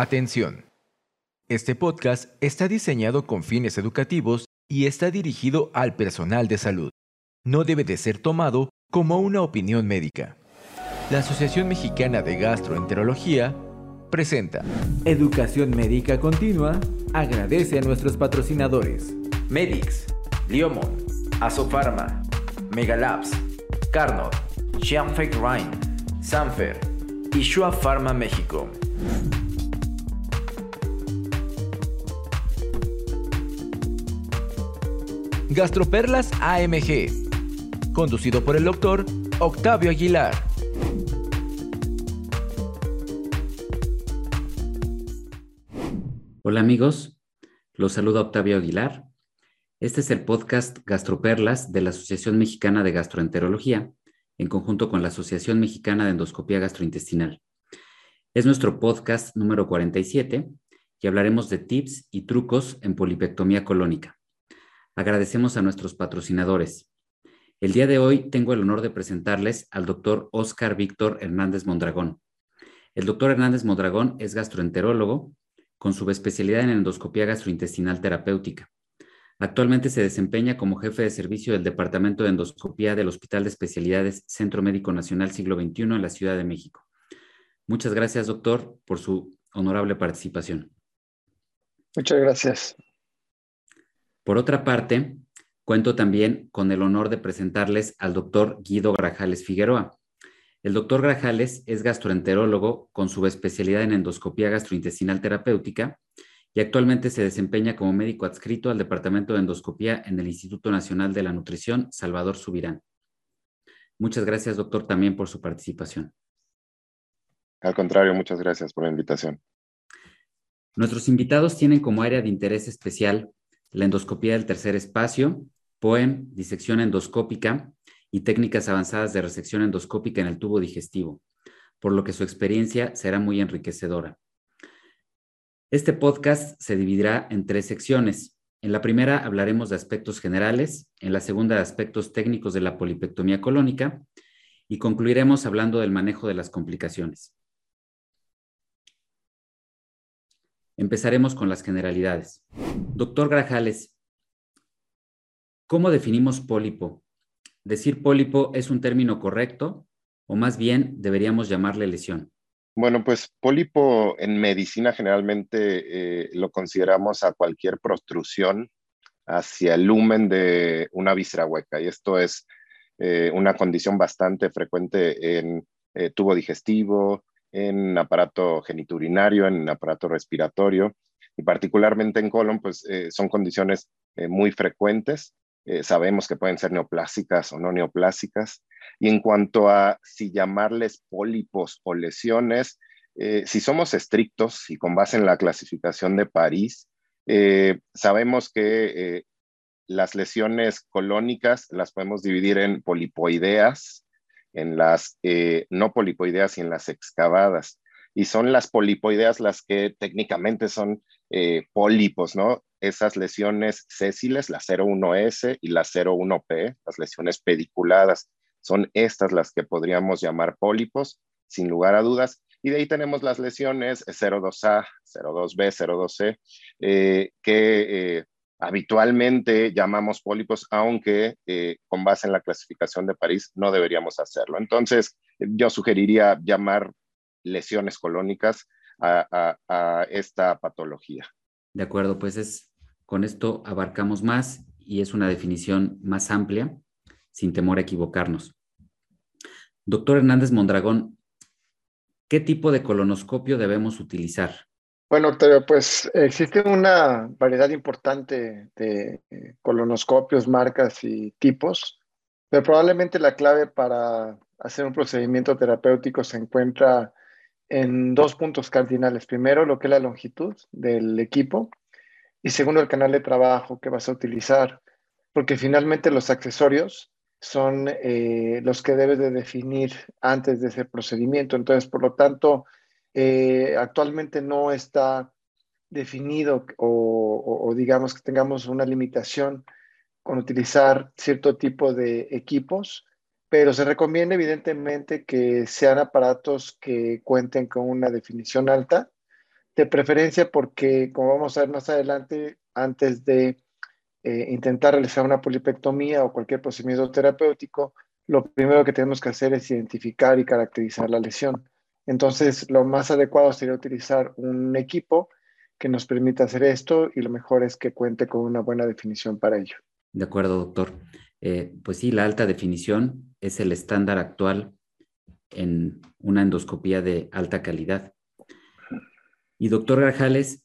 Atención. Este podcast está diseñado con fines educativos y está dirigido al personal de salud. No debe de ser tomado como una opinión médica. La Asociación Mexicana de Gastroenterología presenta Educación Médica Continua. Agradece a nuestros patrocinadores. Medix, Liomon, Asofarma, Megalabs, Carnot, Xianfeng Rhine, Sanfer y Shua Pharma México. Gastroperlas AMG, conducido por el doctor Octavio Aguilar. Hola amigos, los saluda Octavio Aguilar. Este es el podcast Gastroperlas de la Asociación Mexicana de Gastroenterología, en conjunto con la Asociación Mexicana de Endoscopía Gastrointestinal. Es nuestro podcast número 47 y hablaremos de tips y trucos en polipectomía colónica. Agradecemos a nuestros patrocinadores. El día de hoy tengo el honor de presentarles al doctor Oscar Víctor Hernández Mondragón. El doctor Hernández Mondragón es gastroenterólogo con subespecialidad en endoscopía gastrointestinal terapéutica. Actualmente se desempeña como jefe de servicio del Departamento de Endoscopía del Hospital de Especialidades Centro Médico Nacional Siglo XXI en la Ciudad de México. Muchas gracias, doctor, por su honorable participación. Muchas gracias. Por otra parte, cuento también con el honor de presentarles al doctor Guido Grajales Figueroa. El doctor Grajales es gastroenterólogo con subespecialidad en endoscopía gastrointestinal terapéutica y actualmente se desempeña como médico adscrito al Departamento de Endoscopía en el Instituto Nacional de la Nutrición Salvador Subirán. Muchas gracias, doctor, también por su participación. Al contrario, muchas gracias por la invitación. Nuestros invitados tienen como área de interés especial la endoscopía del tercer espacio, POEM, disección endoscópica y técnicas avanzadas de resección endoscópica en el tubo digestivo, por lo que su experiencia será muy enriquecedora. Este podcast se dividirá en tres secciones. En la primera hablaremos de aspectos generales, en la segunda de aspectos técnicos de la polipectomía colónica y concluiremos hablando del manejo de las complicaciones. Empezaremos con las generalidades. Doctor Grajales, ¿cómo definimos pólipo? ¿Decir pólipo es un término correcto o más bien deberíamos llamarle lesión? Bueno, pues pólipo en medicina generalmente eh, lo consideramos a cualquier protrusión hacia el lumen de una víscera hueca y esto es eh, una condición bastante frecuente en eh, tubo digestivo, en aparato geniturinario, en aparato respiratorio y particularmente en colon, pues eh, son condiciones eh, muy frecuentes. Eh, sabemos que pueden ser neoplásicas o no neoplásicas. Y en cuanto a si llamarles pólipos o lesiones, si somos estrictos y con base en la clasificación de París, sabemos que las lesiones colónicas las podemos dividir en polipoideas, en las eh, no polipoideas y en las excavadas. Y son las polipoideas las que técnicamente son eh, pólipos, ¿no? Esas lesiones sésiles, la 01S y la 01P, las lesiones pediculadas, son estas las que podríamos llamar pólipos, sin lugar a dudas. Y de ahí tenemos las lesiones 02A, 02B, 02C, que habitualmente llamamos pólipos, aunque eh, con base en la clasificación de París no deberíamos hacerlo. Entonces, yo sugeriría llamar lesiones colónicas a, esta patología. De acuerdo, pues es, con esto abarcamos más y es una definición más amplia, sin temor a equivocarnos. Doctor Hernández Mondragón, ¿qué tipo de colonoscopio debemos utilizar? Bueno, Octavio, pues existe una variedad importante de colonoscopios, marcas y tipos, pero probablemente la clave para hacer un procedimiento terapéutico se encuentra en dos puntos cardinales. Primero, lo que es la longitud del equipo y segundo, el canal de trabajo que vas a utilizar, porque finalmente los accesorios son eh, los que debes de definir antes de ese procedimiento. Entonces, por lo tanto, eh, actualmente no está definido o, digamos que tengamos una limitación con utilizar cierto tipo de equipos, pero se recomienda evidentemente que sean aparatos que cuenten con una definición alta de preferencia porque, como vamos a ver más adelante, antes de eh, intentar realizar una polipectomía o cualquier procedimiento terapéutico, lo primero que tenemos que hacer es identificar y caracterizar la lesión. Entonces, lo más adecuado sería utilizar un equipo que nos permita hacer esto y lo mejor es que cuente con una buena definición para ello. De acuerdo, doctor. Eh, pues sí, la alta definición es el estándar actual en una endoscopía de alta calidad. Y doctor Garjales,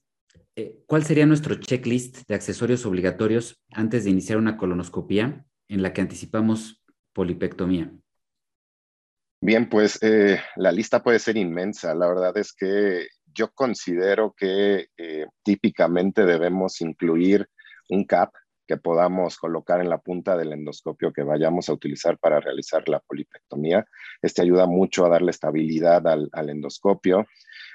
eh, ¿cuál sería nuestro checklist de accesorios obligatorios antes de iniciar una colonoscopía en la que anticipamos polipectomía? Bien, pues eh, la lista puede ser inmensa. La verdad es que yo considero que eh, típicamente debemos incluir un CAP que podamos colocar en la punta del endoscopio que vayamos a utilizar para realizar la polipectomía. Este ayuda mucho a darle estabilidad al, endoscopio,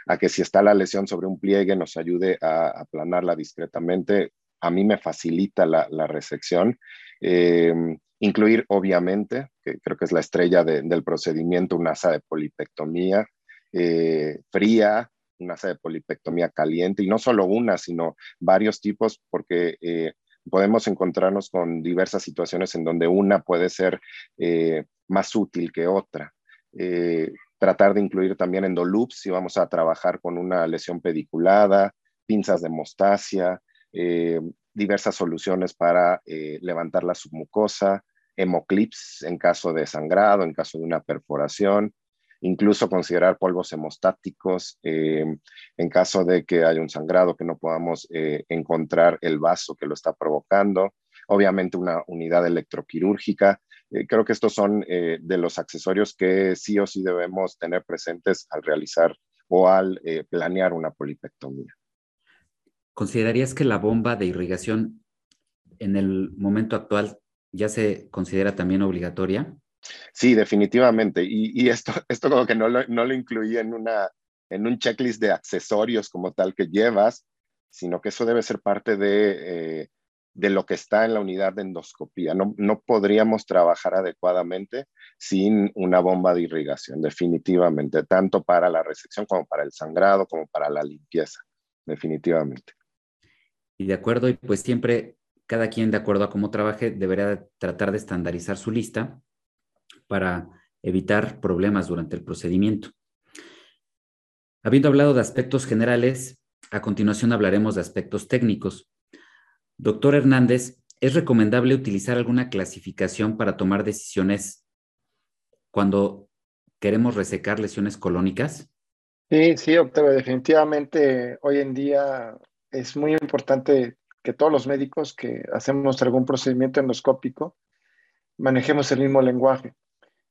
a que si está la lesión sobre un pliegue nos ayude a aplanarla discretamente. A mí me facilita la, resección. Eh, incluir, obviamente, que creo que es la estrella del procedimiento, una asa de polipectomía eh, fría, una asa de polipectomía caliente, y no solo una, sino varios tipos, porque eh, podemos encontrarnos con diversas situaciones en donde una puede ser eh, más útil que otra. Tratar de incluir también endoloops si vamos a trabajar con una lesión pediculada, pinzas de mostasia, eh, diversas soluciones para levantar la submucosa, hemoclips en caso de sangrado, en caso de una perforación, incluso considerar polvos hemostáticos eh, en caso de que haya un sangrado que no podamos eh, encontrar el vaso que lo está provocando. Obviamente una unidad electroquirúrgica. Eh, creo que estos son de los accesorios que sí o sí debemos tener presentes al realizar o al planear una polipectomía. ¿Considerarías que la bomba de irrigación en el momento actual ya se considera también obligatoria? Sí, definitivamente. Y, esto, esto como que no lo, no lo incluí en, una, en un checklist de accesorios como tal que llevas, sino que eso debe ser parte de, eh, de lo que está en la unidad de endoscopía. No, no podríamos trabajar adecuadamente sin una bomba de irrigación, definitivamente, tanto para la resección como para el sangrado, como para la limpieza, definitivamente. Y de acuerdo, y pues siempre cada quien de acuerdo a cómo trabaje debería tratar de estandarizar su lista para evitar problemas durante el procedimiento. Habiendo hablado de aspectos generales, a continuación hablaremos de aspectos técnicos. Doctor Hernández, ¿es recomendable utilizar alguna clasificación para tomar decisiones cuando queremos resecar lesiones colónicas? Sí, sí, Octavio, definitivamente hoy en día es muy importante que todos los médicos que hacemos algún procedimiento endoscópico manejemos el mismo lenguaje.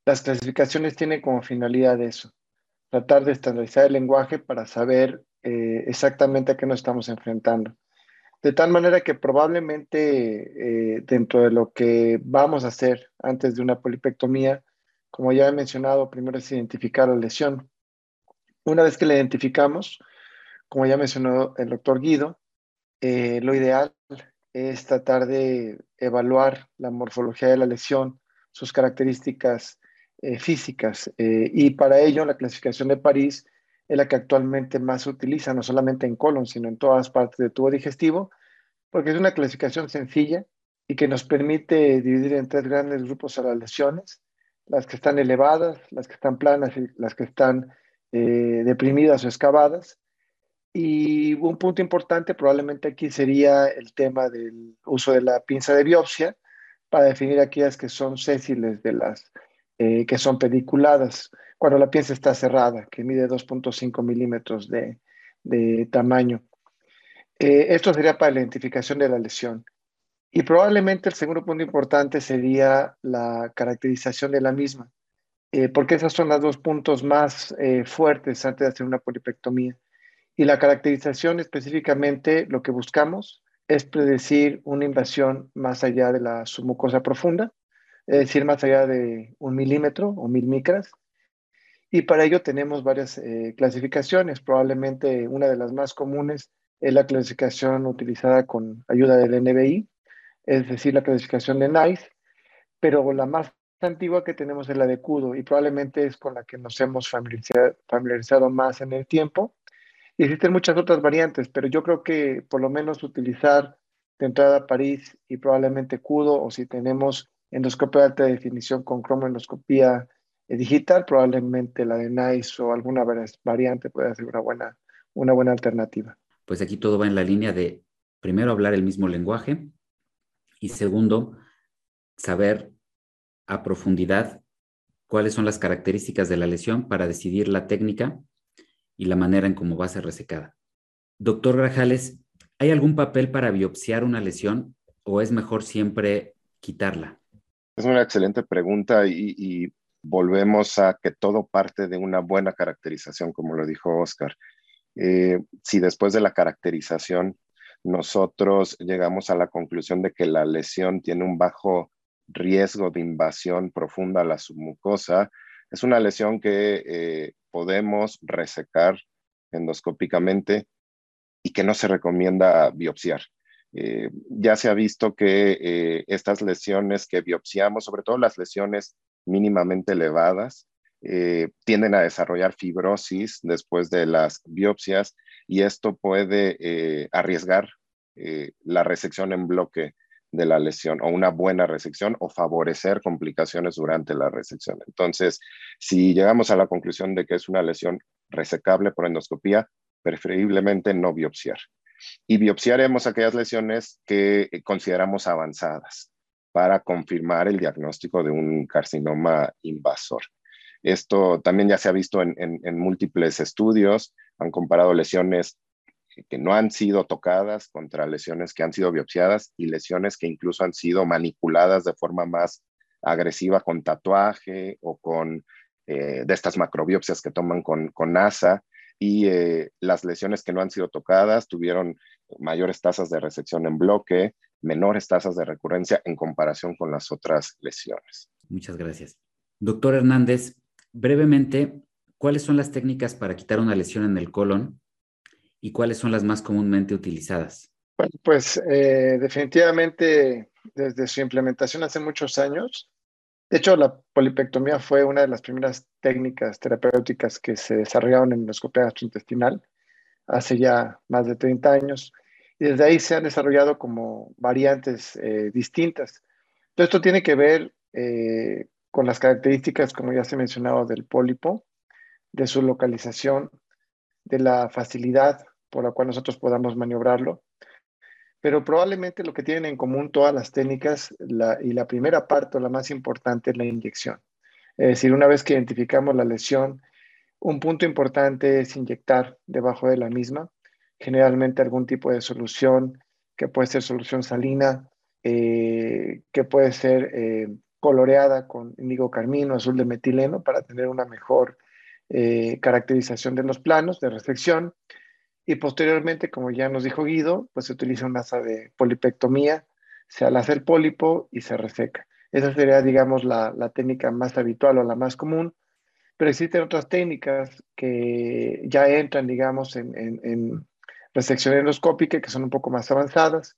Las clasificaciones tienen como finalidad eso, tratar de estandarizar el lenguaje para saber eh, exactamente a qué nos estamos enfrentando. De tal manera que probablemente eh, dentro de lo que vamos a hacer antes de una polipectomía, como ya he mencionado, primero es identificar la lesión. Una vez que la identificamos, como ya mencionó el doctor Guido, eh, lo ideal es tratar de evaluar la morfología de la lesión, sus características eh, físicas. Eh, y para ello, la clasificación de París es la que actualmente más se utiliza, no solamente en colon, sino en todas partes del tubo digestivo, porque es una clasificación sencilla y que nos permite dividir en tres grandes grupos a las lesiones, las que están elevadas, las que están planas y las que están deprimidas o excavadas. Y un punto importante probablemente aquí sería el tema del uso de la pinza de biopsia para definir aquellas que son sésiles de las eh, que son pediculadas, cuando la pieza está cerrada, que mide 2.5 milímetros de, tamaño. Eh, esto sería para la identificación de la lesión. Y probablemente el segundo punto importante sería la caracterización de la misma, eh, porque esos son los dos puntos más fuertes antes de hacer una polipectomía. Y la caracterización específicamente lo que buscamos es predecir una invasión más allá de la submucosa profunda es decir, más allá de un milímetro o mil micras. Y para ello tenemos varias eh, clasificaciones. Probablemente una de las más comunes es la clasificación utilizada con ayuda del NBI, es decir, la clasificación de NICE, pero la más antigua que tenemos es la de CUDO y probablemente es con la que nos hemos familiarizado, más en el tiempo. Existen muchas otras variantes, pero yo creo que por lo menos utilizar de entrada París y probablemente CUDO, o si tenemos endoscopia de alta definición con cromoendoscopía eh, digital, probablemente la de NICE o alguna variante puede ser una buena, una buena alternativa. Pues aquí todo va en la línea de, primero, hablar el mismo lenguaje y segundo, saber a profundidad cuáles son las características de la lesión para decidir la técnica y la manera en cómo va a ser resecada. Doctor Grajales, ¿hay algún papel para biopsiar una lesión o es mejor siempre quitarla? Es una excelente pregunta y, volvemos a que todo parte de una buena caracterización, como lo dijo Oscar. Eh, si después de la caracterización nosotros llegamos a la conclusión de que la lesión tiene un bajo riesgo de invasión profunda a la submucosa. Es una lesión que eh, podemos resecar endoscópicamente y que no se recomienda biopsiar. Eh, ya se ha visto que eh, estas lesiones que biopsiamos, sobre todo las lesiones mínimamente elevadas, tienden a desarrollar fibrosis después de las biopsias y esto puede arriesgar la resección en bloque de la lesión o una buena resección o favorecer complicaciones durante la resección. Entonces, si llegamos a la conclusión de que es una lesión resecable por endoscopía, preferiblemente no biopsiar. Y biopsiaremos aquellas lesiones que consideramos avanzadas para confirmar el diagnóstico de un carcinoma invasor. Esto también ya se ha visto en, en múltiples estudios, han comparado lesiones que no han sido tocadas contra lesiones que han sido biopsiadas y lesiones que incluso han sido manipuladas de forma más agresiva con tatuaje o con eh, de estas macrobiopsias que toman con, con NASA y eh, las lesiones que no han sido tocadas tuvieron mayores tasas de resección en bloque, menores tasas de recurrencia en comparación con las otras lesiones. Muchas gracias. Doctor Hernández, brevemente, ¿cuáles son las técnicas para quitar una lesión en el colon y cuáles son las más comúnmente utilizadas? Bueno, pues eh, definitivamente desde su implementación hace muchos años, de hecho la polipectomía fue una de las primeras técnicas terapéuticas que se desarrollaron en endoscopia gastrointestinal hace ya más de 30 años y desde ahí se han desarrollado como variantes eh, distintas. Todo esto tiene que ver eh, con las características, como ya se ha mencionado, del pólipo, de su localización, de la facilidad por la cual nosotros podamos maniobrarlo. Pero probablemente lo que tienen en común todas las técnicas y la primera parte o la más importante es la inyección. Es decir, una vez que identificamos la lesión, un punto importante es inyectar debajo de la misma, generalmente algún tipo de solución, que puede ser solución salina, eh, que puede ser eh, coloreada con índigo carmino, azul de metileno, para tener una mejor eh, caracterización de los planos de restricción. Y posteriormente, como ya nos dijo Guido, pues se utiliza un asa de polipectomía, se alaza el pólipo y se reseca. Esa sería, digamos, la, técnica más habitual o la más común, pero existen otras técnicas que ya entran, digamos, en, en, resección endoscópica, que son un poco más avanzadas,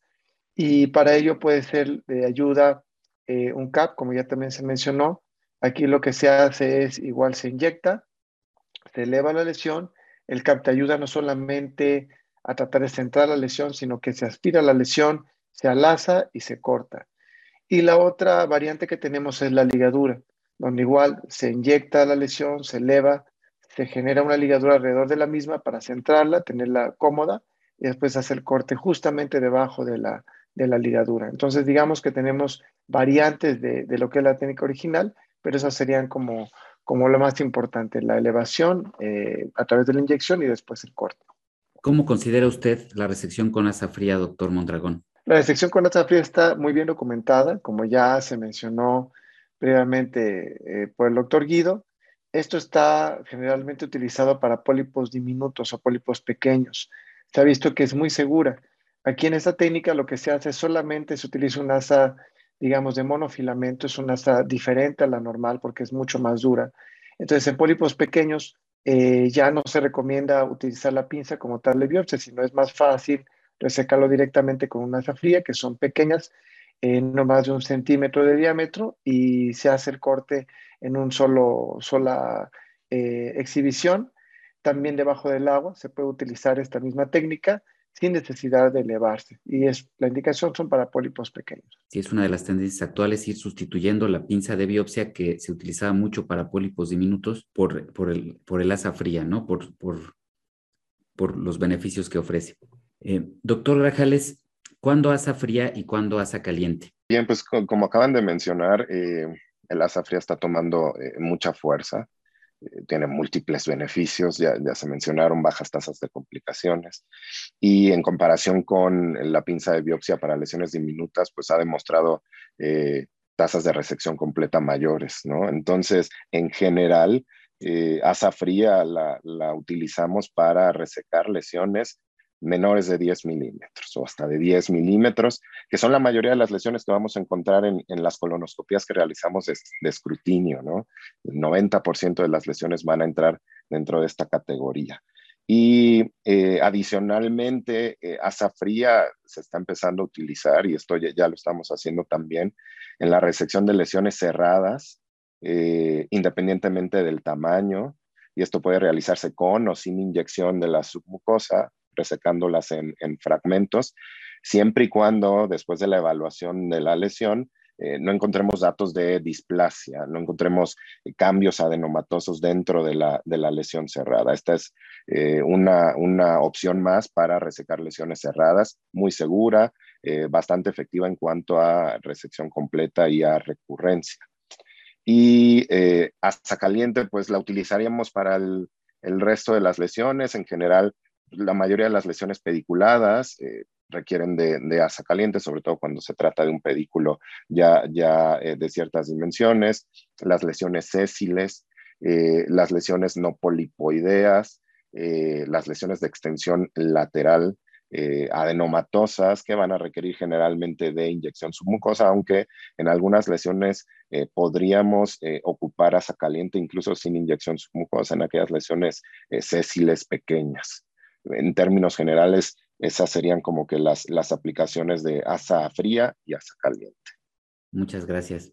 y para ello puede ser de ayuda eh, un CAP, como ya también se mencionó. Aquí lo que se hace es, igual se inyecta, se eleva la lesión el CAP te ayuda no solamente a tratar de centrar la lesión, sino que se aspira la lesión, se alaza y se corta. Y la otra variante que tenemos es la ligadura, donde igual se inyecta la lesión, se eleva, se genera una ligadura alrededor de la misma para centrarla, tenerla cómoda y después hacer corte justamente debajo de la, de la ligadura. Entonces, digamos que tenemos variantes de, de lo que es la técnica original, pero esas serían como como lo más importante, la elevación eh, a través de la inyección y después el corte. ¿Cómo considera usted la resección con asa fría, doctor Mondragón? La resección con asa fría está muy bien documentada, como ya se mencionó previamente eh, por el doctor Guido. Esto está generalmente utilizado para pólipos diminutos o pólipos pequeños. Se ha visto que es muy segura. Aquí en esta técnica lo que se hace solamente se utiliza una asa digamos, de monofilamento es una asa diferente a la normal porque es mucho más dura. Entonces, en pólipos pequeños eh, ya no se recomienda utilizar la pinza como tal de biopsia, sino es más fácil resecarlo directamente con una asa fría, que son pequeñas, no más de un centímetro de diámetro, y se hace el corte en un solo, sola eh, exhibición. también debajo del agua se puede utilizar esta misma técnica sin necesidad de elevarse. Y es, la indicación son para pólipos pequeños. Sí, es una de las tendencias actuales ir sustituyendo la pinza de biopsia que se utilizaba mucho para pólipos diminutos por, por, el, por el asa fría, ¿no? Por, por, por los beneficios que ofrece. Eh, doctor Rajales, ¿cuándo asa fría y cuándo asa caliente? Bien, pues como acaban de mencionar, eh, el asa fría está tomando eh, mucha fuerza tiene múltiples beneficios, ya, se mencionaron bajas tasas de complicaciones y en comparación con la pinza de biopsia para lesiones diminutas, pues ha demostrado eh, tasas de resección completa mayores, ¿no? Entonces, en general, eh, asa fría la, la utilizamos para resecar lesiones menores de 10 milímetros o hasta de 10 milímetros, que son la mayoría de las lesiones que vamos a encontrar en, las colonoscopías que realizamos de, escrutinio, ¿no? El 90% de las lesiones van a entrar dentro de esta categoría. Y eh, adicionalmente, eh, asa fría se está empezando a utilizar, y esto ya, lo estamos haciendo también, en la resección de lesiones cerradas, eh, independientemente del tamaño, y esto puede realizarse con o sin inyección de la submucosa resecándolas en, fragmentos, siempre y cuando después de la evaluación de la lesión eh, no encontremos datos de displasia, no encontremos cambios adenomatosos dentro de la, lesión cerrada. Esta es eh, una, opción más para resecar lesiones cerradas, muy segura, eh, bastante efectiva en cuanto a resección completa y a recurrencia. Y hasta caliente, pues la utilizaríamos para el, el resto de las lesiones. En general, la mayoría de las lesiones pediculadas eh, requieren de, asa caliente, sobre todo cuando se trata de un pedículo ya, ya eh, de ciertas dimensiones, las lesiones sésiles, eh, las lesiones no polipoideas, las lesiones de extensión lateral adenomatosas que van a requerir generalmente de inyección submucosa, aunque en algunas lesiones podríamos ocupar asa caliente incluso sin inyección submucosa en aquellas lesiones sésiles pequeñas en términos generales, esas serían como que las, las aplicaciones de asa fría y asa caliente. Muchas gracias.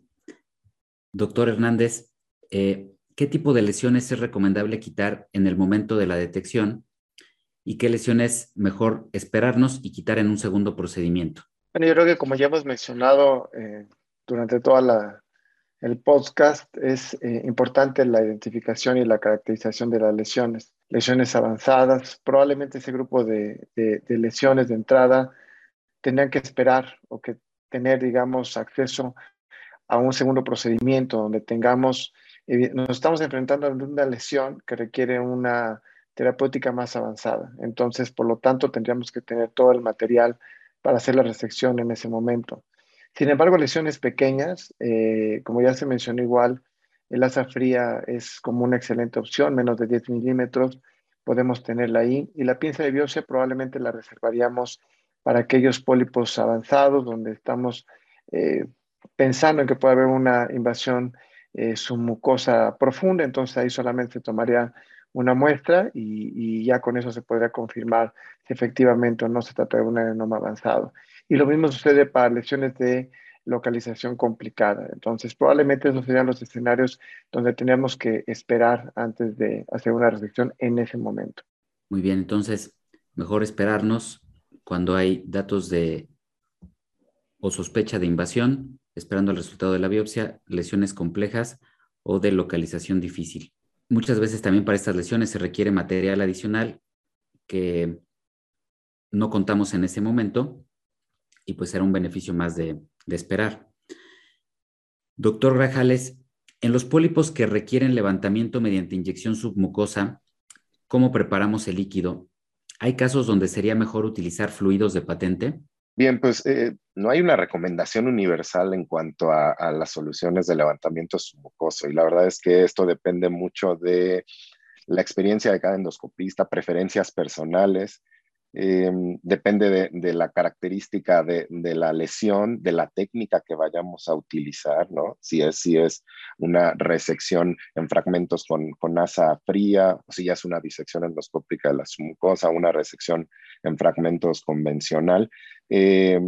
Doctor Hernández, eh, ¿qué tipo de lesiones es recomendable quitar en el momento de la detección y qué lesiones mejor esperarnos y quitar en un segundo procedimiento? Bueno, yo creo que como ya hemos mencionado eh, durante toda la, el podcast, es eh, importante la identificación y la caracterización de las lesiones lesiones avanzadas. Probablemente ese grupo de, lesiones de entrada tendrían que esperar o que tener, digamos, acceso a un segundo procedimiento donde tengamos, eh, nos estamos enfrentando a una lesión que requiere una terapéutica más avanzada. Entonces, por lo tanto, tendríamos que tener todo el material para hacer la resección en ese momento. Sin embargo, lesiones pequeñas, eh, como ya se mencionó igual, el asa fría es como una excelente opción, menos de 10 milímetros, podemos tenerla ahí. Y la pinza de biopsia probablemente la reservaríamos para aquellos pólipos avanzados donde estamos eh, pensando en que puede haber una invasión eh, submucosa profunda, entonces ahí solamente se tomaría una muestra y, y, ya con eso se podría confirmar si efectivamente o no se trata de un adenoma avanzado. Y lo mismo sucede para lesiones de localización complicada. Entonces, probablemente esos serían los escenarios donde teníamos que esperar antes de hacer una resección en ese momento. Muy bien, entonces, mejor esperarnos cuando hay datos de o sospecha de invasión, esperando el resultado de la biopsia, lesiones complejas o de localización difícil. Muchas veces también para estas lesiones se requiere material adicional que no contamos en ese momento y pues será un beneficio más de, esperar. Doctor Grajales, en los pólipos que requieren levantamiento mediante inyección submucosa, ¿cómo preparamos el líquido? ¿Hay casos donde sería mejor utilizar fluidos de patente? Bien, pues eh, no hay una recomendación universal en cuanto a, las soluciones de levantamiento submucoso y la verdad es que esto depende mucho de la experiencia de cada endoscopista, preferencias personales eh, depende de, la característica de, la lesión, de la técnica que vayamos a utilizar, ¿no? Si es, si es una resección en fragmentos con, con asa fría, si ya es una disección endoscópica de la mucosa, una resección en fragmentos convencional. Eh,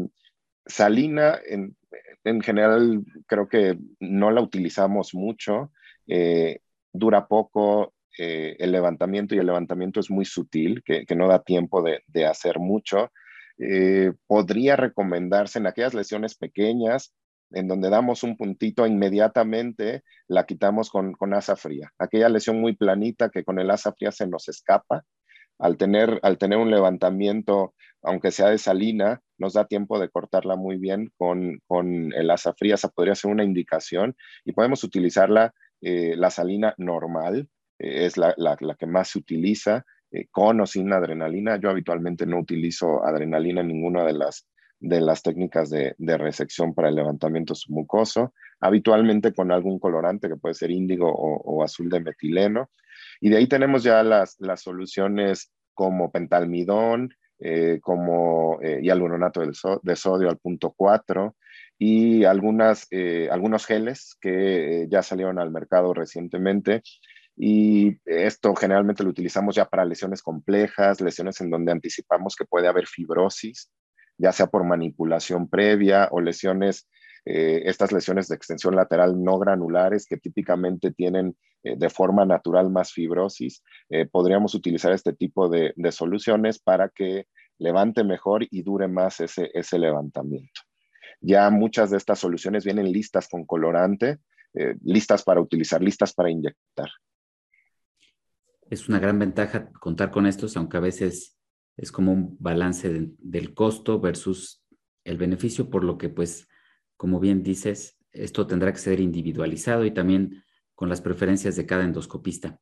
salina, en, en, general, creo que no la utilizamos mucho, eh, dura poco, eh, el levantamiento y el levantamiento es muy sutil, que, no da tiempo de, hacer mucho, eh, podría recomendarse en aquellas lesiones pequeñas en donde damos un puntito inmediatamente, la quitamos con, con asa fría. Aquella lesión muy planita que con el asa fría se nos escapa, al tener, al tener un levantamiento, aunque sea de salina, nos da tiempo de cortarla muy bien con, con el asa fría. Esa podría ser una indicación y podemos utilizarla, eh, la salina normal, eh, es la, la, que más se utiliza, eh, con o sin adrenalina. Yo habitualmente no utilizo adrenalina en ninguna de las, de las técnicas de, de resección para el levantamiento submucoso, habitualmente con algún colorante que puede ser índigo o, azul de metileno. Y de ahí tenemos ya las, las soluciones como pentalmidón, eh, como eh, de sodio al punto 4 y algunas, eh, algunos geles que ya salieron al mercado recientemente. Y esto generalmente lo utilizamos ya para lesiones complejas, lesiones en donde anticipamos que puede haber fibrosis, ya sea por manipulación previa o lesiones eh, estas lesiones de extensión lateral no granulares que típicamente tienen eh, de forma natural más fibrosis, eh, podríamos utilizar este tipo de, soluciones para que levante mejor y dure más ese, ese levantamiento. Ya muchas de estas soluciones vienen listas con colorante, listas para utilizar, listas para inyectar. Es una gran ventaja contar con estos, aunque a veces es como un balance del costo versus el beneficio, por lo que pues como bien dices, esto tendrá que ser individualizado y también con las preferencias de cada endoscopista.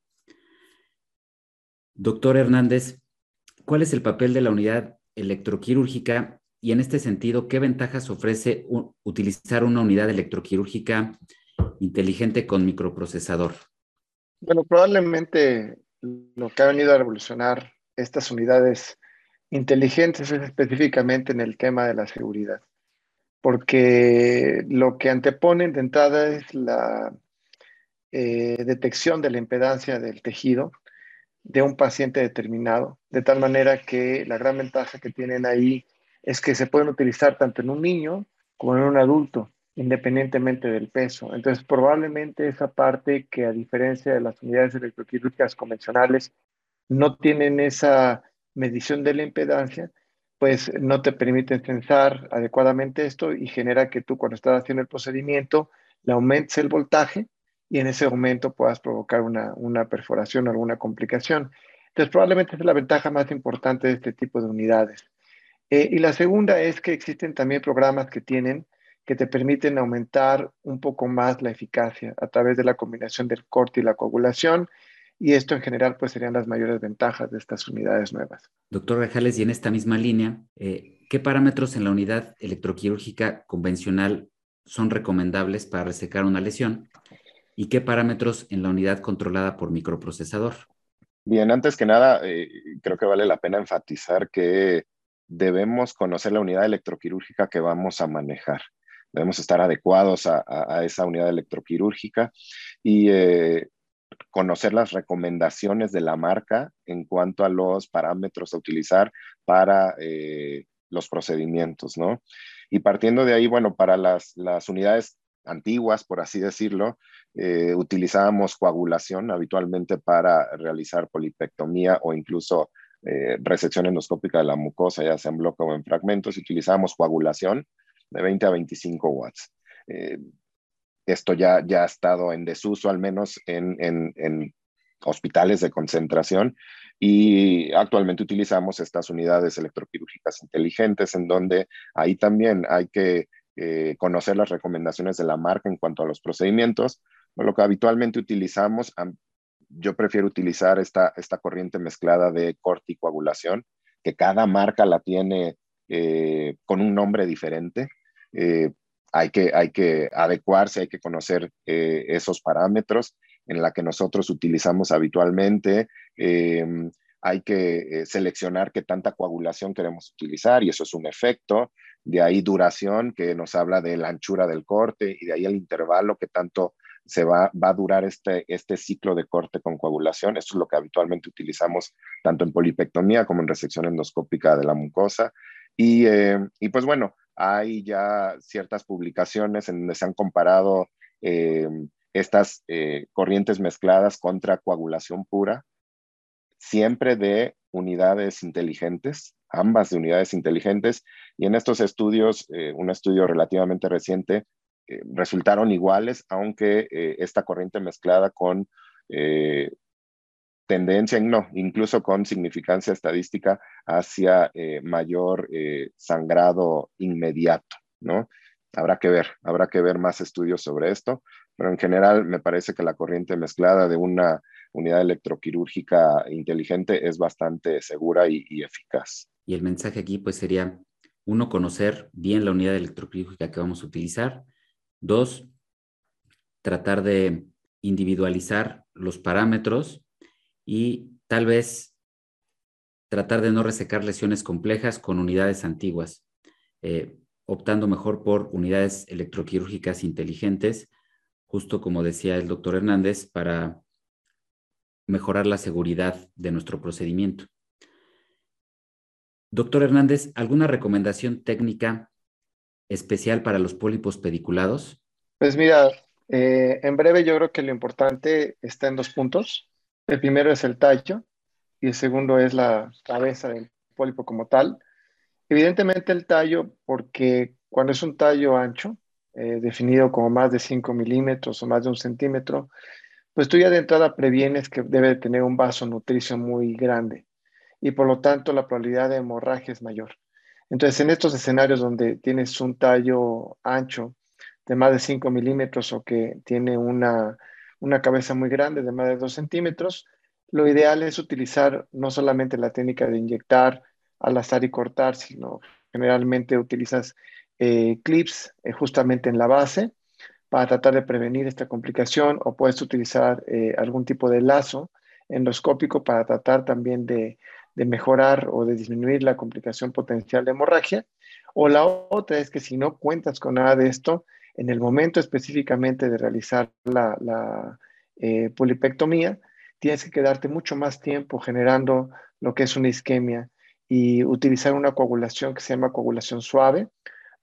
Doctor Hernández, ¿cuál es el papel de la unidad electroquirúrgica y en este sentido, qué ventajas ofrece utilizar una unidad electroquirúrgica inteligente con microprocesador? Bueno, probablemente lo que ha venido a revolucionar estas unidades inteligentes es específicamente en el tema de la seguridad porque lo que anteponen de entrada es la eh, detección de la impedancia del tejido de un paciente determinado, de tal manera que la gran ventaja que tienen ahí es que se pueden utilizar tanto en un niño como en un adulto, independientemente del peso. Entonces, probablemente esa parte que a diferencia de las unidades electroquirúrgicas convencionales no tienen esa medición de la impedancia, pues no te permiten censar adecuadamente esto y genera que tú cuando estás haciendo el procedimiento le aumentes el voltaje y en ese momento puedas provocar una, perforación o alguna complicación. Entonces probablemente es la ventaja más importante de este tipo de unidades. Eh, y la segunda es que existen también programas que tienen que te permiten aumentar un poco más la eficacia a través de la combinación del corte y la coagulación y esto en general pues serían las mayores ventajas de estas unidades nuevas. Doctor Rajales, y en esta misma línea, eh, ¿qué parámetros en la unidad electroquirúrgica convencional son recomendables para resecar una lesión? ¿Y qué parámetros en la unidad controlada por microprocesador? Bien, antes que nada, eh, creo que vale la pena enfatizar que debemos conocer la unidad electroquirúrgica que vamos a manejar. Debemos estar adecuados a, esa unidad electroquirúrgica y eh, conocer las recomendaciones de la marca en cuanto a los parámetros a utilizar para eh, los procedimientos, ¿no? Y partiendo de ahí, bueno, para las, unidades antiguas, por así decirlo, eh, utilizábamos coagulación habitualmente para realizar polipectomía o incluso resección endoscópica de la mucosa, ya sea en bloque o en fragmentos, utilizábamos coagulación de 20 a 25 watts esto ya, ya ha estado en desuso, al menos en, hospitales de concentración, y actualmente utilizamos estas unidades electroquirúrgicas inteligentes, en donde ahí también hay que eh, conocer las recomendaciones de la marca en cuanto a los procedimientos. Lo que habitualmente utilizamos, yo prefiero utilizar esta, esta corriente mezclada de corte y coagulación, que cada marca la tiene eh, con un nombre diferente. Eh, hay que, hay que adecuarse, hay que conocer eh, esos parámetros en la que nosotros utilizamos habitualmente. Em, hay que eh, seleccionar qué tanta coagulación queremos utilizar y eso es un efecto. De ahí duración, que nos habla de la anchura del corte y de ahí el intervalo que tanto se va, va a durar este, este ciclo de corte con coagulación. Esto es lo que habitualmente utilizamos tanto en polipectomía como en resección endoscópica de la mucosa. Y, y pues bueno, hay ya ciertas publicaciones en donde se han comparado eh, estas eh, corrientes mezcladas contra coagulación pura, siempre de unidades inteligentes, ambas de unidades inteligentes, y en estos estudios, eh, un estudio relativamente reciente, resultaron iguales, aunque esta corriente mezclada con tendencia, no, incluso con significancia estadística hacia mayor sangrado inmediato, ¿no? Habrá que ver, habrá que ver más estudios sobre esto, pero en general me parece que la corriente mezclada de una unidad electroquirúrgica inteligente es bastante segura y, eficaz. Y el mensaje aquí pues sería, uno, conocer bien la unidad electroquirúrgica que vamos a utilizar. Dos, tratar de individualizar los parámetros y tal vez tratar de no resecar lesiones complejas con unidades antiguas. Eh, optando mejor por unidades electroquirúrgicas inteligentes, justo como decía el doctor Hernández, para mejorar la seguridad de nuestro procedimiento. Doctor Hernández, ¿alguna recomendación técnica especial para los pólipos pediculados? Pues mira, eh, en breve yo creo que lo importante está en dos puntos. El primero es el tallo y el segundo es la cabeza del pólipo como tal. Evidentemente el tallo, porque cuando es un tallo ancho, eh, definido como más de 5 milímetros o más de un centímetro, pues tú ya de entrada previenes que debe tener un vaso nutricio muy grande y por lo tanto la probabilidad de hemorragia es mayor. Entonces, en estos escenarios donde tienes un tallo ancho de más de 5 milímetros o que tiene una, una cabeza muy grande de más de 2 centímetros, lo ideal es utilizar no solamente la técnica de inyectar al azar y cortar, sino generalmente utilizas eh, clips eh, justamente en la base para tratar de prevenir esta complicación o puedes utilizar eh, algún tipo de lazo endoscópico para tratar también de, mejorar o de disminuir la complicación potencial de hemorragia. O la otra es que si no cuentas con nada de esto, en el momento específicamente de realizar la, la polipectomía, tienes que quedarte mucho más tiempo generando lo que es una isquemia y utilizar una coagulación que se llama coagulación suave,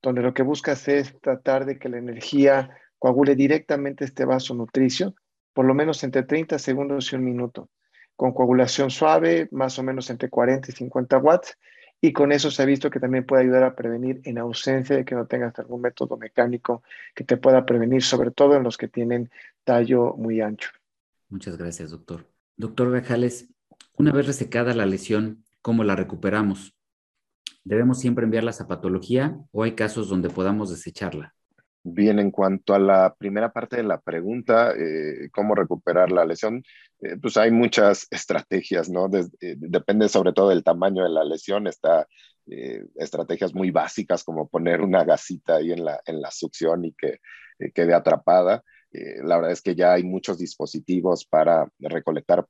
donde lo que buscas es tratar de que la energía coagule directamente este vaso nutricio, por lo menos entre 30 segundos y un minuto, con coagulación suave, más o menos entre 40 y 50 watts, y con eso se ha visto que también puede ayudar a prevenir en ausencia de que no tengas algún método mecánico que te pueda prevenir, sobre todo en los que tienen tallo muy ancho. Muchas gracias, doctor. Doctor Gajales, una vez resecada la lesión, ¿Cómo la recuperamos? ¿Debemos siempre enviarlas a patología o hay casos donde podamos desecharla? Bien, en cuanto a la primera parte de la pregunta, eh, cómo recuperar la lesión, eh, pues hay muchas estrategias, ¿no? Eh, depende sobre todo del tamaño de la lesión. Está estrategias muy básicas como poner una gasita ahí en la, en la succión y que quede atrapada. la verdad es que ya hay muchos dispositivos para recolectar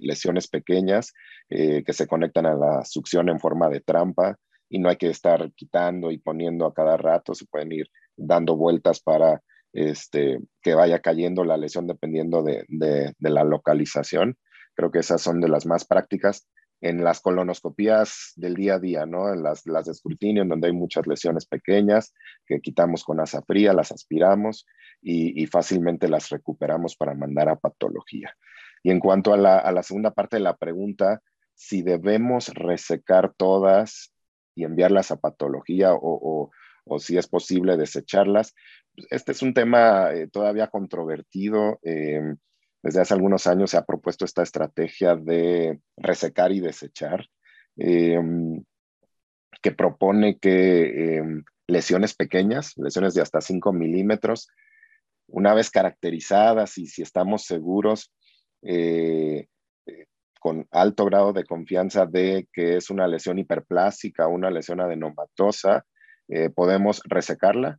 lesiones pequeñas que se conectan a la succión en forma de trampa y no hay que estar quitando y poniendo a cada rato, se pueden ir dando vueltas para este, que vaya cayendo la lesión dependiendo de, la localización. Creo que esas son de las más prácticas en las colonoscopías del día a día, ¿no? En las, las de escrutinio, en donde hay muchas lesiones pequeñas que quitamos con asa fría, las aspiramos y fácilmente las recuperamos para mandar a patología. Y en cuanto a la, segunda parte de la pregunta, si debemos resecar todas y enviarlas a patología o, si es posible desecharlas, este es un tema eh, todavía controvertido. Em, desde hace algunos años se ha propuesto esta estrategia de resecar y desechar, em, que propone que em, lesiones pequeñas, lesiones de hasta 5 milímetros, una vez caracterizadas y si estamos seguros, eh, con alto grado de confianza de que es una lesión hiperplástica, una lesión adenomatosa, eh, podemos resecarla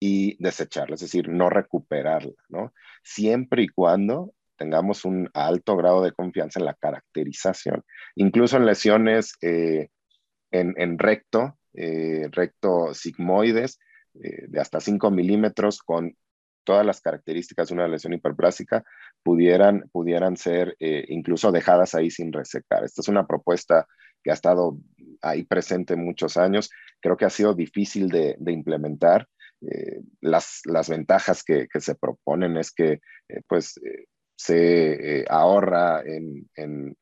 y desecharla, es decir, no recuperarla, ¿no? Siempre y cuando tengamos un alto grado de confianza en la caracterización. Incluso en lesiones en, en, recto, recto sigmoides, de hasta 5 milímetros con todas las características de una lesión hiperplástica pudieran, pudieran ser eh, incluso dejadas ahí sin resecar. Esta es una propuesta que ha estado ahí presente muchos años. Creo que ha sido difícil de, implementar las, las, ventajas que, se proponen es que pues se ahorra en, en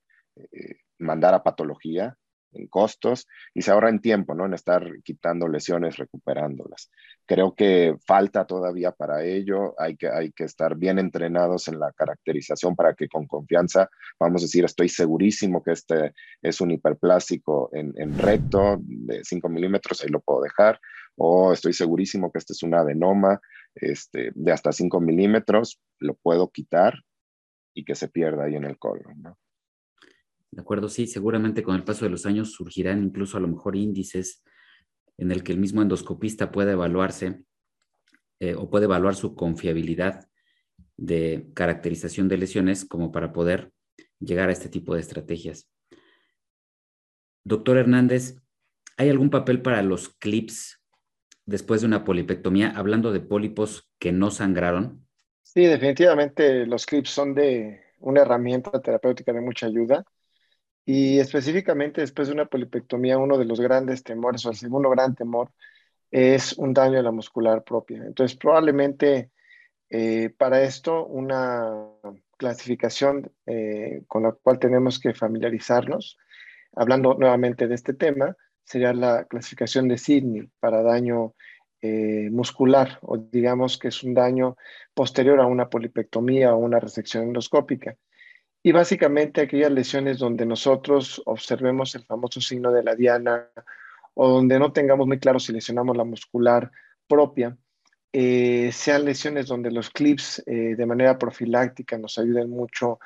mandar a patología, en costos y se ahorra en tiempo, ¿no? En estar quitando lesiones, recuperándolas. Creo que falta todavía para ello, hay que, hay que estar bien entrenados en la caracterización para que con confianza, vamos a decir, estoy segurísimo que este es un hiperplástico en, recto de 5 milímetros, ahí lo puedo dejar, o estoy segurísimo que este es un adenoma este, de hasta 5 milímetros, lo puedo quitar y que se pierda ahí en el colon, ¿no? ¿De acuerdo? Sí, seguramente con el paso de los años surgirán incluso a lo mejor índices en el que el mismo endoscopista puede evaluarse eh, o puede evaluar su confiabilidad de caracterización de lesiones como para poder llegar a este tipo de estrategias. Doctor Hernández, ¿hay algún papel para los clips después de una polipectomía, hablando de pólipos que no sangraron? Sí, definitivamente los clips son de una herramienta terapéutica de mucha ayuda. Y específicamente después de una polipectomía, uno de los grandes temores o el segundo gran temor es un daño a la muscular propia. Entonces, probablemente eh, para esto una clasificación eh, con la cual tenemos que familiarizarnos, hablando nuevamente de este tema, sería la clasificación de Sydney para daño eh, muscular, o digamos que es un daño posterior a una polipectomía o una resección endoscópica. Y básicamente aquellas lesiones donde nosotros observemos el famoso signo de la diana o donde no tengamos muy claro si lesionamos la muscular propia, eh, sean lesiones donde los clips eh, de manera profiláctica nos ayuden mucho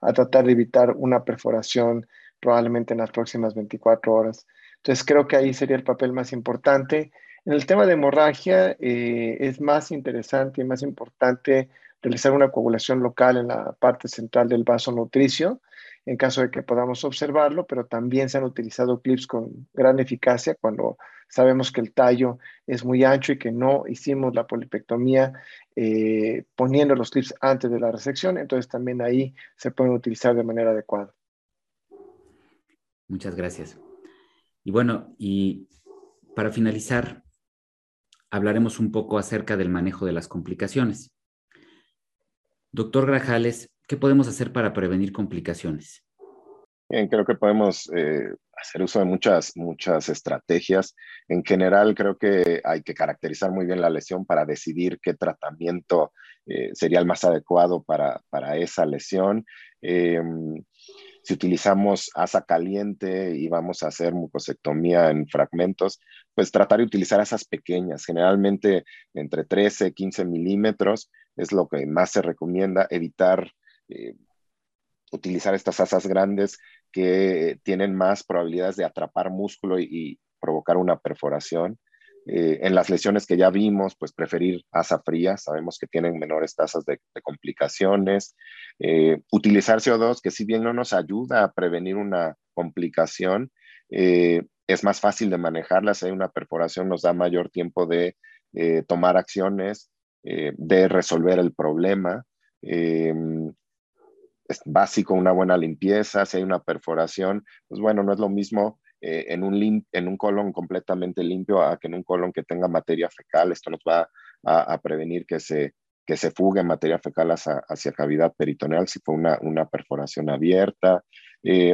a tratar de evitar una perforación probablemente en las próximas 24 horas. Entonces creo que ahí sería el papel más importante. En el tema de hemorragia eh, es más interesante y más importante realizar una coagulación local en la parte central del vaso nutricio, en caso de que podamos observarlo, pero también se han utilizado clips con gran eficacia cuando sabemos que el tallo es muy ancho y que no hicimos la polipectomía eh, poniendo los clips antes de la resección, entonces también ahí se pueden utilizar de manera adecuada. Muchas gracias. Y bueno, y para finalizar, hablaremos un poco acerca del manejo de las complicaciones. Doctor Grajales, ¿qué podemos hacer para prevenir complicaciones? Bien, creo que podemos eh, hacer uso de muchas, muchas estrategias. En general, creo que hay que caracterizar muy bien la lesión para decidir qué tratamiento eh, sería el más adecuado para, para esa lesión. Em, si utilizamos asa caliente y vamos a hacer mucosectomía en fragmentos, pues tratar de utilizar asas pequeñas, generalmente entre 13 15 milímetros es lo que más se recomienda, evitar eh, utilizar estas asas grandes que tienen más probabilidades de atrapar músculo y, provocar una perforación. Eh, en las lesiones que ya vimos, pues preferir asa fría, sabemos que tienen menores tasas de, complicaciones. Eh, utilizar CO2, que si bien no nos ayuda a prevenir una complicación, es más fácil de manejarla. Si hay una perforación, nos da mayor tiempo de tomar acciones eh, de resolver el problema. Eh, es básico una buena limpieza, si hay una perforación, pues bueno, no es lo mismo eh, en, un en un colon completamente limpio a que en un colon que tenga materia fecal. Esto nos va a, prevenir que se, que se fugue materia fecal hacia, hacia cavidad peritoneal si fue una, una perforación abierta,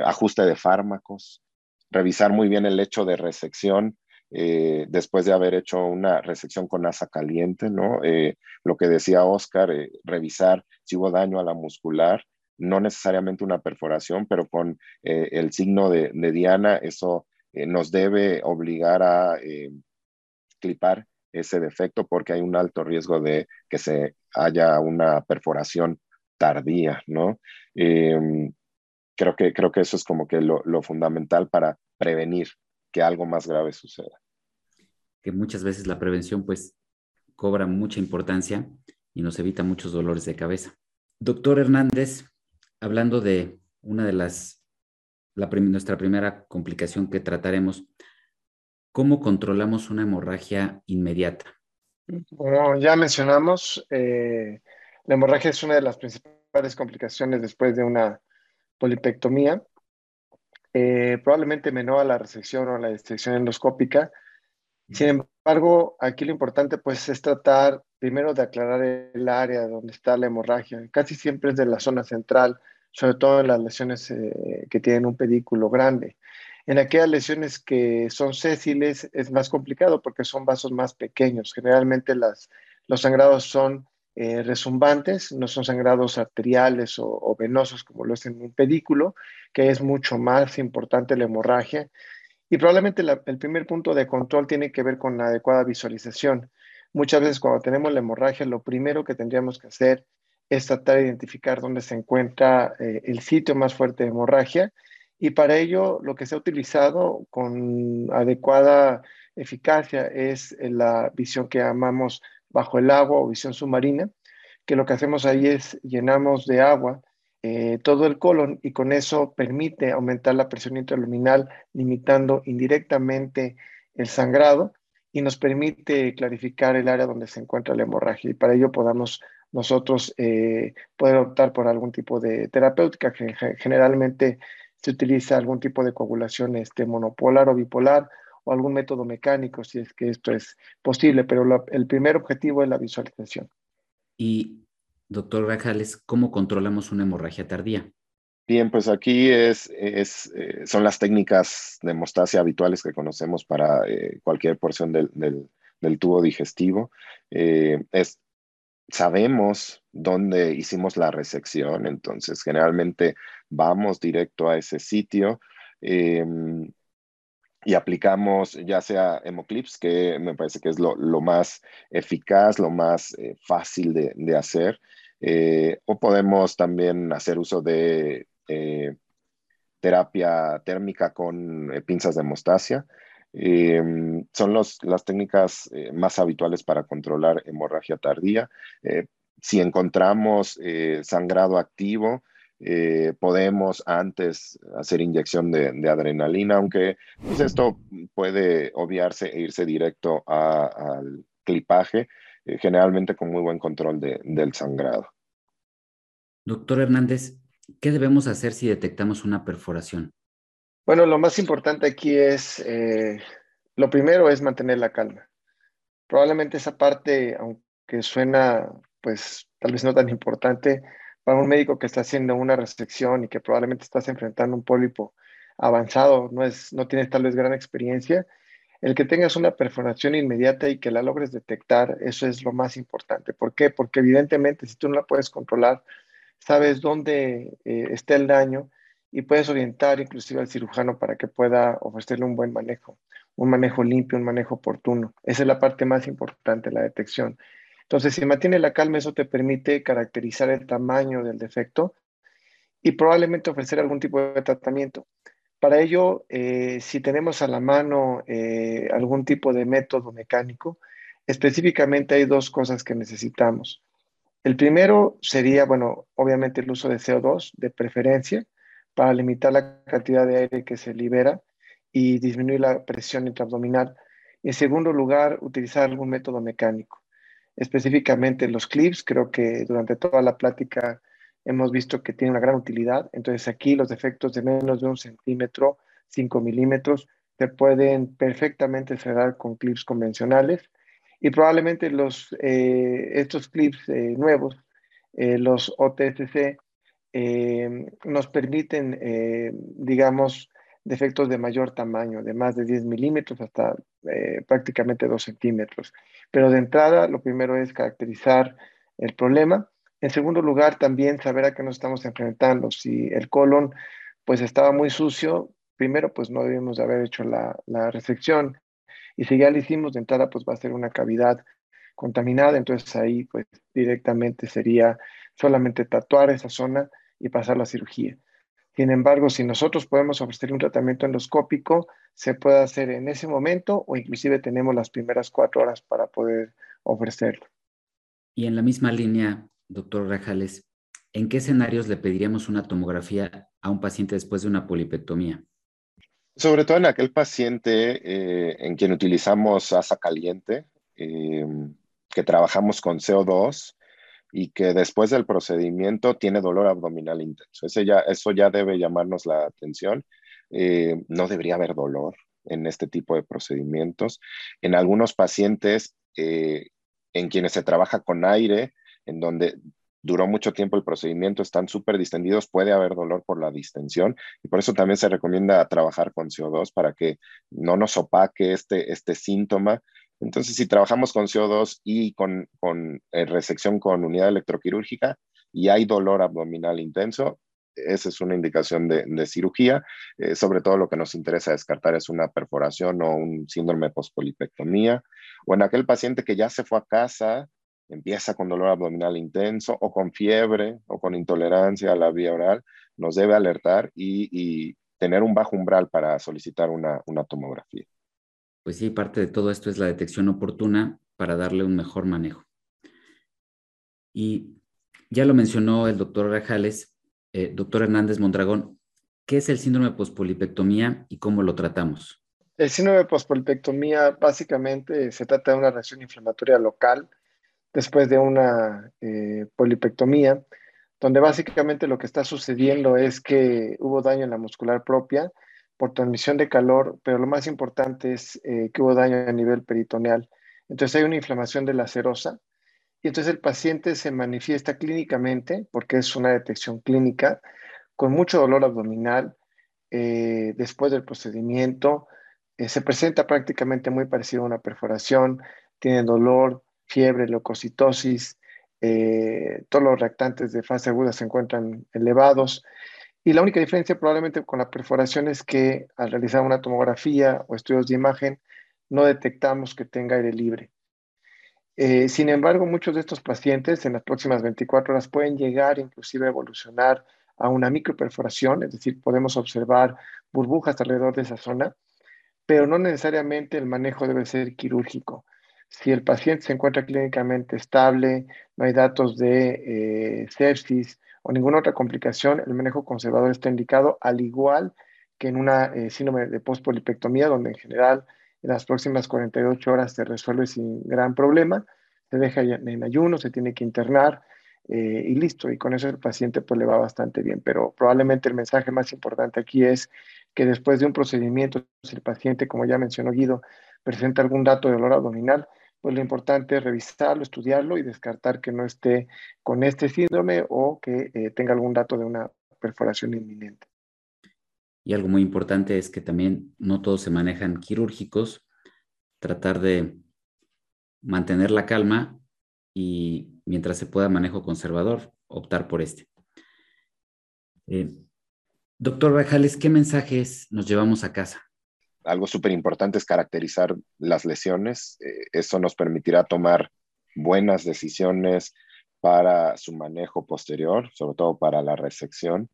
ajuste de fármacos, revisar muy bien el hecho de resección eh, después de haber hecho una resección con asa caliente. Eh, lo que decía Oscar, eh, revisar si hubo daño a la muscular, no necesariamente una perforación, pero con el signo de, Diana, eso nos debe obligar a clipar ese defecto porque hay un alto riesgo de que se haya una perforación tardía. Em, creo, que, eso es como que lo fundamental para prevenir que algo más grave suceda. Que muchas veces la prevención pues cobra mucha importancia y nos evita muchos dolores de cabeza. Doctor Hernández, hablando de una de las, nuestra primera complicación que trataremos, ¿cómo controlamos una hemorragia inmediata? Como ya mencionamos, eh, la hemorragia es una de las principales complicaciones después de una polipectomía. Eh, probablemente menor a la resección o a la disección endoscópica, Sin embargo, aquí lo importante pues es tratar primero de aclarar el área donde está la hemorragia. Casi siempre es de la zona central, sobre todo en las lesiones eh, que tienen un pedículo grande. En aquellas lesiones que son sésiles es más complicado porque son vasos más pequeños. Generalmente las, los sangrados son eh, resumbantes, no son sangrados arteriales o, venosos como lo es en un pedículo, que es mucho más importante la hemorragia. Y probablemente el primer punto de control tiene que ver con la adecuada visualización. Muchas veces cuando tenemos la hemorragia, lo primero que tendríamos que hacer es tratar de identificar dónde se encuentra eh, el sitio más fuerte de hemorragia y para ello lo que se ha utilizado con adecuada eficacia es la visión que llamamos bajo el agua o visión submarina, que lo que hacemos ahí es llenamos de agua eh, todo el colon y con eso permite aumentar la presión intraluminal, limitando indirectamente el sangrado y nos permite clarificar el área donde se encuentra la hemorragia y para ello podamos nosotros eh, poder optar por algún tipo de terapéutica. Que generalmente se utiliza algún tipo de coagulación este, monopolar o bipolar o algún método mecánico si es que esto es posible, pero el primer objetivo es la visualización. Y, doctor Rajales, ¿cómo controlamos una hemorragia tardía? Bien, pues aquí es, es eh, son las técnicas de hemostasia habituales que conocemos para eh, cualquier porción del, del, tubo digestivo. Eh, es, sabemos dónde hicimos la resección, entonces generalmente vamos directo a ese sitio y aplicamos ya sea hemoclips, que me parece que es lo, más eficaz, lo más fácil de, hacer, o podemos también hacer uso de eh, terapia térmica con eh, pinzas de hemostasia. Em, son las técnicas eh, más habituales para controlar hemorragia tardía. si encontramos sangrado activo, podemos antes hacer inyección de, adrenalina, aunque pues, esto puede obviarse e irse directo al clipaje, generalmente con muy buen control del sangrado. Doctor Hernández, ¿Qué debemos hacer si detectamos una perforación? Bueno, lo más importante aquí es, eh, lo primero es mantener la calma. Probablemente esa parte, aunque suena, pues tal vez no tan importante, para un médico que está haciendo una resección y que probablemente estás enfrentando un pólipo avanzado, no, es, no tienes tal vez gran experiencia, el que tengas una perforación inmediata y que la logres detectar, eso es lo más importante. ¿Por qué? Porque evidentemente si tú no la puedes controlar, sabes dónde eh, está el daño y puedes orientar inclusive al cirujano para que pueda ofrecerle un buen manejo, un manejo limpio, un manejo oportuno. Esa es la parte más importante, la detección. Entonces, si mantiene la calma, eso te permite caracterizar el tamaño del defecto y probablemente ofrecer algún tipo de tratamiento. Para ello, eh, si tenemos a la mano eh, algún tipo de método mecánico, específicamente hay dos cosas que necesitamos. El primero sería, bueno, obviamente el uso de CO2 de preferencia para limitar la cantidad de aire que se libera y disminuir la presión intraabdominal. En segundo lugar, utilizar algún método mecánico, específicamente los clips. Creo que durante toda la plática hemos visto que tiene una gran utilidad. Entonces aquí los defectos de menos de un centímetro, 5 milímetros, se pueden perfectamente cerrar con clips convencionales y probablemente los, eh, estos clips eh, nuevos, eh, los OTSC, nos permiten, digamos, defectos de mayor tamaño, de más de 10 milímetros hasta prácticamente 2 centímetros. Pero de entrada, lo primero es caracterizar el problema. En segundo lugar, también saber a qué nos estamos enfrentando. Si el colon pues estaba muy sucio, primero pues no debemos de haber hecho la, la resección y si ya lo hicimos de entrada, pues va a ser una cavidad contaminada, entonces ahí pues directamente sería solamente tatuar esa zona y pasar la cirugía. Sin embargo, si nosotros podemos ofrecer un tratamiento endoscópico, se puede hacer en ese momento o inclusive tenemos las primeras cuatro horas para poder ofrecerlo. Y en la misma línea, doctor Rajales, ¿en qué escenarios le pediríamos una tomografía a un paciente después de una polipectomía? Sobre todo en aquel paciente eh, en quien utilizamos asa caliente, em, que trabajamos con CO2 y que después del procedimiento tiene dolor abdominal intenso. Eso ya debe llamarnos la atención. Eh, no debería haber dolor. en este tipo de procedimientos. En algunos pacientes eh, en quienes se trabaja con aire, en donde duró mucho tiempo el procedimiento, están súper distendidos, puede haber dolor por la distensión y por eso también se recomienda trabajar con CO2 para que no nos opaque este, este síntoma. Entonces, si trabajamos con CO2 y con, eh, resección con unidad electroquirúrgica y hay dolor abdominal intenso, esa es una indicación de, cirugía. Eh, sobre todo lo que nos interesa descartar es una perforación o un síndrome pospolipectomía. O en aquel paciente que ya se fue a casa, empieza con dolor abdominal intenso o con fiebre o con intolerancia a la vía oral, nos debe alertar y, tener un bajo umbral para solicitar una tomografía. Pues sí, parte de todo esto es la detección oportuna para darle un mejor manejo. Y ya lo mencionó el doctor Rajales, eh, doctor Hernández Mondragón, ¿qué es el síndrome de pospolipectomía y cómo lo tratamos? El síndrome de pospolipectomía básicamente se trata de una reacción inflamatoria local después de una eh, polipectomía, donde básicamente lo que está sucediendo es que hubo daño en la muscular propia por transmisión de calor, pero lo más importante es eh, que hubo daño a nivel peritoneal. Entonces hay una inflamación de la serosa y entonces el paciente se manifiesta clínicamente, porque es una detección clínica, con mucho dolor abdominal eh, después del procedimiento. Eh, se presenta prácticamente muy parecido a una perforación, tiene dolor, fiebre, leucocitosis, todos los reactantes de fase aguda se encuentran elevados. Y la única diferencia probablemente con la perforación es que al realizar una tomografía o estudios de imagen no detectamos que tenga aire libre. Eh, sin embargo, muchos de estos pacientes en las próximas 24 horas pueden llegar inclusive a evolucionar a una microperforación, es decir, podemos observar burbujas alrededor de esa zona, pero no necesariamente el manejo debe ser quirúrgico. Si el paciente se encuentra clínicamente estable, no hay datos de eh, sepsis o ninguna otra complicación, el manejo conservador está indicado, al igual que en una eh, síndrome de postpolipectomía, donde en general en las próximas 48 horas se resuelve sin gran problema, se deja en ayuno, se tiene que internar eh, y listo, y con eso el paciente pues le va bastante bien, pero probablemente el mensaje más importante aquí es que después de un procedimiento, si el paciente, como ya mencionó Guido, presenta algún dato de dolor abdominal, pues lo importante es revisarlo, estudiarlo y descartar que no esté con este síndrome o que eh, tenga algún dato de una perforación inminente. Y algo muy importante es que también no todos se manejan quirúrgicos, tratar de mantener la calma y mientras se pueda manejo conservador, optar por este. Eh, doctor Bajales, ¿qué mensajes nos llevamos a casa? Algo súper importante es caracterizar las lesiones. Eh, eso nos permitirá tomar buenas decisiones para su manejo posterior, sobre todo para la resección.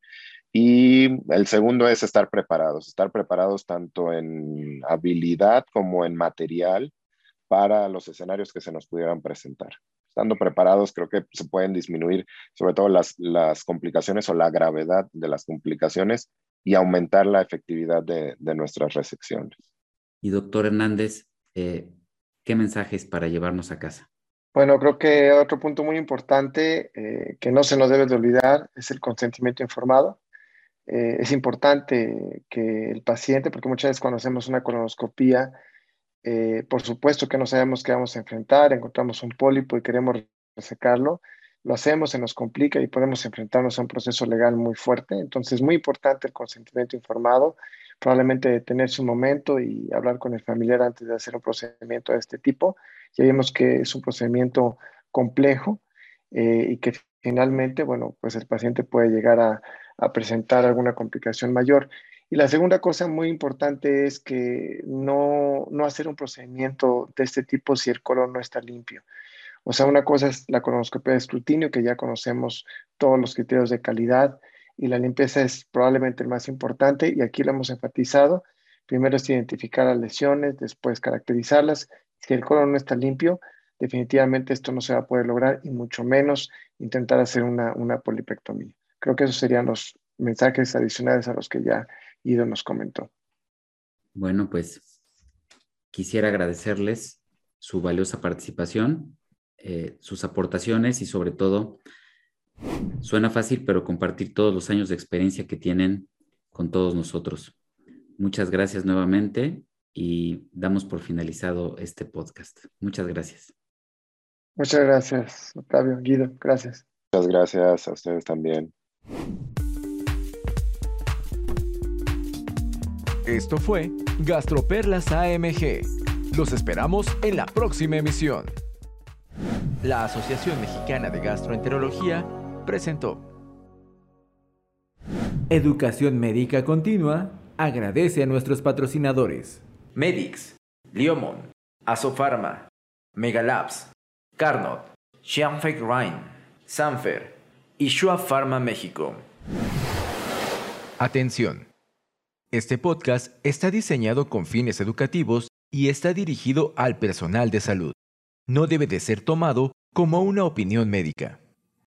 Y el segundo es estar preparados, estar preparados tanto en habilidad como en material para los escenarios que se nos pudieran presentar. Estando preparados, creo que se pueden disminuir sobre todo las, las complicaciones o la gravedad de las complicaciones y aumentar la efectividad de, de nuestras resecciones. Y doctor Hernández, eh, ¿qué mensajes para llevarnos a casa? Bueno, creo que otro punto muy importante eh, que no se nos debe de olvidar es el consentimiento informado. Eh, es importante que el paciente, porque muchas veces cuando hacemos una colonoscopía, eh, por supuesto que no sabemos qué vamos a enfrentar, encontramos un pólipo y queremos resecarlo, lo hacemos, se nos complica y podemos enfrentarnos a un proceso legal muy fuerte. Entonces, es muy importante el consentimiento informado, probablemente detenerse un momento y hablar con el familiar antes de hacer un procedimiento de este tipo. Ya vimos que es un procedimiento complejo eh, y que finalmente, bueno, pues el paciente puede llegar a, a presentar alguna complicación mayor. Y la segunda cosa muy importante es que no, no hacer un procedimiento de este tipo si el colon no está limpio. O sea, una cosa es la colonoscopia de escrutinio, que ya conocemos todos los criterios de calidad y la limpieza es probablemente el más importante y aquí lo hemos enfatizado. Primero es identificar las lesiones, después caracterizarlas. Si el colon no está limpio, definitivamente esto no se va a poder lograr y mucho menos intentar hacer una, una polipectomía. Creo que esos serían los mensajes adicionales a los que ya Ido nos comentó. Bueno, pues quisiera agradecerles su valiosa participación, eh, sus aportaciones y sobre todo, suena fácil, pero compartir todos los años de experiencia que tienen con todos nosotros. Muchas gracias nuevamente y damos por finalizado este podcast. Muchas gracias. Muchas gracias, Octavio, Guido, gracias. Muchas gracias a ustedes también. Esto fue Gastroperlas AMG. Los esperamos en la próxima emisión. La Asociación Mexicana de Gastroenterología presentó. Educación Médica Continua agradece a nuestros patrocinadores. Medix, Liomon, Asofarma, Megalabs, Carnot, Xianfeng Rhine, Sanfer y Shua Pharma México. Atención. Este podcast está diseñado con fines educativos y está dirigido al personal de salud. No debe de ser tomado como una opinión médica.